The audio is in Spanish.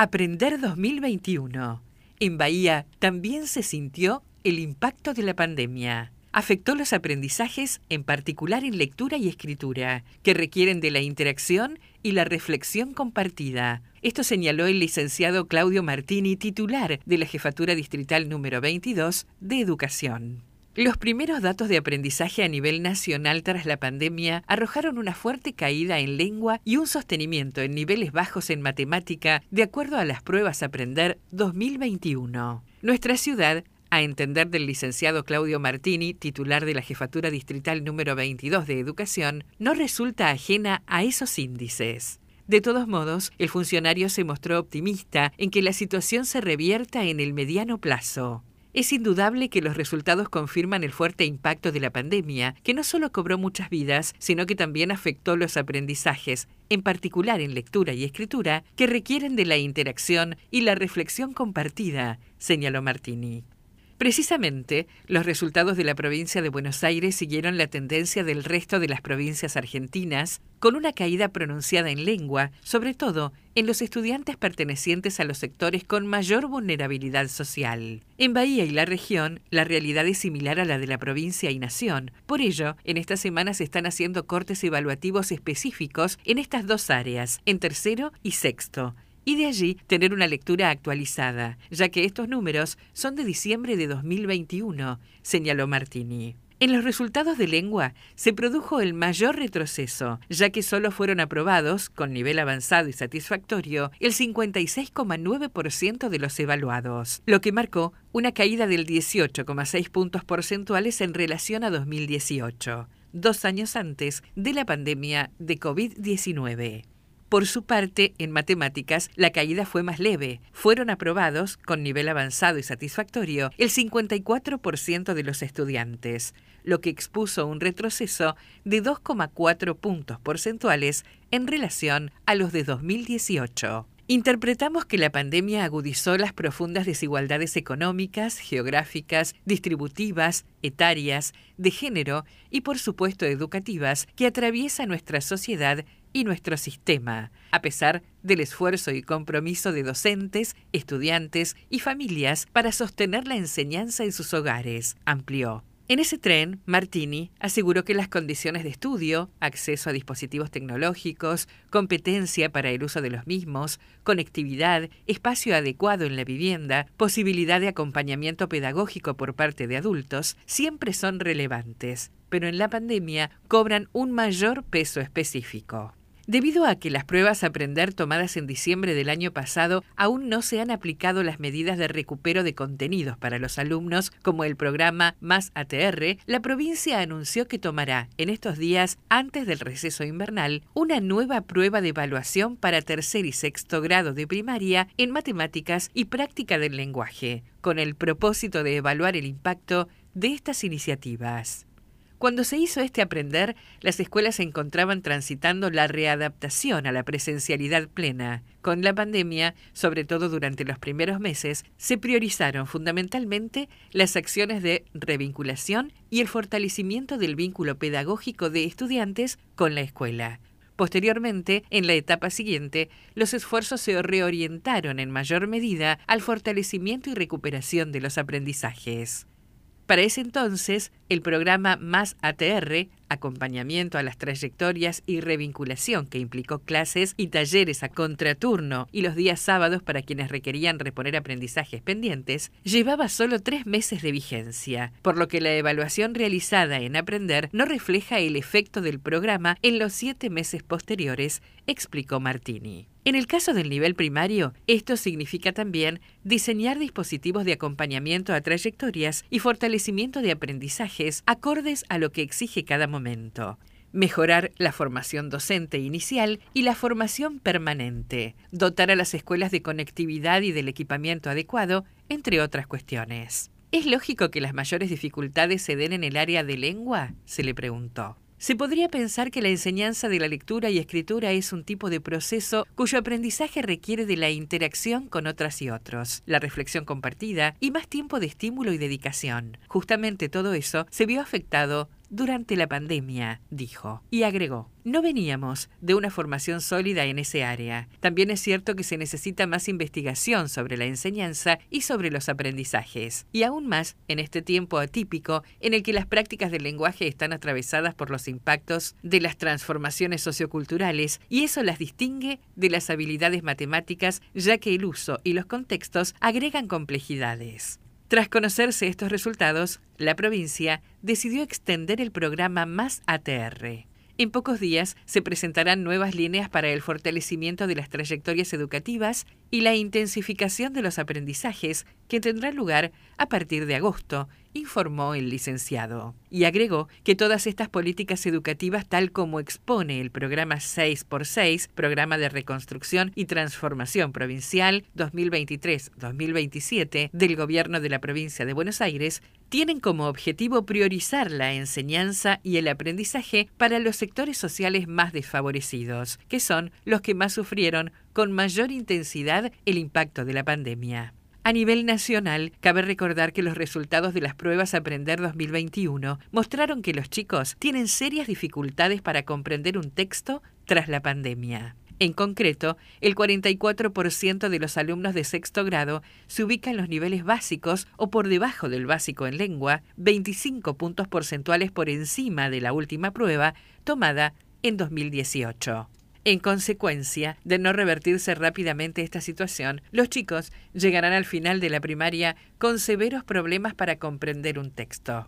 Aprender 2021. En Bahía también se sintió el impacto de la pandemia. Afectó los aprendizajes, en particular en lectura y escritura, que requieren de la interacción y la reflexión compartida. Esto señaló el licenciado Claudio Martini, titular de la Jefatura Distrital número 22 de Educación. Los primeros datos de aprendizaje a nivel nacional tras la pandemia arrojaron una fuerte caída en lengua y un sostenimiento en niveles bajos en matemática, de acuerdo a las pruebas Aprender 2021. Nuestra ciudad a entender del licenciado Claudio Martini, titular de la Jefatura Distrital número 22 de Educación, no resulta ajena a esos índices. De todos modos, el funcionario se mostró optimista en que la situación se revierta en el mediano plazo. Es indudable que los resultados confirman el fuerte impacto de la pandemia, que no solo cobró muchas vidas, sino que también afectó los aprendizajes, en particular en lectura y escritura, que requieren de la interacción y la reflexión compartida, señaló Martini. Precisamente, los resultados de la provincia de Buenos Aires siguieron la tendencia del resto de las provincias argentinas, con una caída pronunciada en lengua, sobre todo en los estudiantes pertenecientes a los sectores con mayor vulnerabilidad social. En Bahía y la región, la realidad es similar a la de la provincia y nación. Por ello, en estas semanas se están haciendo cortes evaluativos específicos en estas dos áreas, en tercero y sexto y de allí tener una lectura actualizada, ya que estos números son de diciembre de 2021, señaló Martini. En los resultados de lengua se produjo el mayor retroceso, ya que solo fueron aprobados, con nivel avanzado y satisfactorio, el 56,9% de los evaluados, lo que marcó una caída del 18,6 puntos porcentuales en relación a 2018, dos años antes de la pandemia de COVID-19. Por su parte, en matemáticas, la caída fue más leve. Fueron aprobados, con nivel avanzado y satisfactorio, el 54% de los estudiantes, lo que expuso un retroceso de 2,4 puntos porcentuales en relación a los de 2018. Interpretamos que la pandemia agudizó las profundas desigualdades económicas, geográficas, distributivas, etarias, de género y por supuesto educativas que atraviesa nuestra sociedad y nuestro sistema, a pesar del esfuerzo y compromiso de docentes, estudiantes y familias para sostener la enseñanza en sus hogares, amplió. En ese tren, Martini aseguró que las condiciones de estudio, acceso a dispositivos tecnológicos, competencia para el uso de los mismos, conectividad, espacio adecuado en la vivienda, posibilidad de acompañamiento pedagógico por parte de adultos, siempre son relevantes, pero en la pandemia cobran un mayor peso específico. Debido a que las pruebas a aprender tomadas en diciembre del año pasado aún no se han aplicado las medidas de recupero de contenidos para los alumnos, como el programa Más ATR, la provincia anunció que tomará en estos días, antes del receso invernal, una nueva prueba de evaluación para tercer y sexto grado de primaria en matemáticas y práctica del lenguaje, con el propósito de evaluar el impacto de estas iniciativas. Cuando se hizo este aprender, las escuelas se encontraban transitando la readaptación a la presencialidad plena. Con la pandemia, sobre todo durante los primeros meses, se priorizaron fundamentalmente las acciones de revinculación y el fortalecimiento del vínculo pedagógico de estudiantes con la escuela. Posteriormente, en la etapa siguiente, los esfuerzos se reorientaron en mayor medida al fortalecimiento y recuperación de los aprendizajes. Para ese entonces, el programa Más ATR, acompañamiento a las trayectorias y revinculación que implicó clases y talleres a contraturno y los días sábados para quienes requerían reponer aprendizajes pendientes, llevaba solo tres meses de vigencia, por lo que la evaluación realizada en Aprender no refleja el efecto del programa en los siete meses posteriores, explicó Martini. En el caso del nivel primario, esto significa también diseñar dispositivos de acompañamiento a trayectorias y fortalecimiento de aprendizajes acordes a lo que exige cada momento mejorar la formación docente inicial y la formación permanente, dotar a las escuelas de conectividad y del equipamiento adecuado, entre otras cuestiones. ¿Es lógico que las mayores dificultades se den en el área de lengua? se le preguntó. Se podría pensar que la enseñanza de la lectura y escritura es un tipo de proceso cuyo aprendizaje requiere de la interacción con otras y otros, la reflexión compartida y más tiempo de estímulo y dedicación. Justamente todo eso se vio afectado durante la pandemia, dijo. Y agregó, no veníamos de una formación sólida en ese área. También es cierto que se necesita más investigación sobre la enseñanza y sobre los aprendizajes. Y aún más en este tiempo atípico en el que las prácticas del lenguaje están atravesadas por los impactos de las transformaciones socioculturales y eso las distingue de las habilidades matemáticas ya que el uso y los contextos agregan complejidades. Tras conocerse estos resultados, la provincia decidió extender el programa Más ATR. En pocos días se presentarán nuevas líneas para el fortalecimiento de las trayectorias educativas y la intensificación de los aprendizajes que tendrá lugar a partir de agosto, informó el licenciado. Y agregó que todas estas políticas educativas, tal como expone el programa 6x6, Programa de Reconstrucción y Transformación Provincial 2023-2027 del Gobierno de la Provincia de Buenos Aires, tienen como objetivo priorizar la enseñanza y el aprendizaje para los sectores sociales más desfavorecidos, que son los que más sufrieron con mayor intensidad el impacto de la pandemia. A nivel nacional, cabe recordar que los resultados de las pruebas Aprender 2021 mostraron que los chicos tienen serias dificultades para comprender un texto tras la pandemia. En concreto, el 44% de los alumnos de sexto grado se ubica en los niveles básicos o por debajo del básico en lengua, 25 puntos porcentuales por encima de la última prueba tomada en 2018. En consecuencia de no revertirse rápidamente esta situación, los chicos llegarán al final de la primaria con severos problemas para comprender un texto.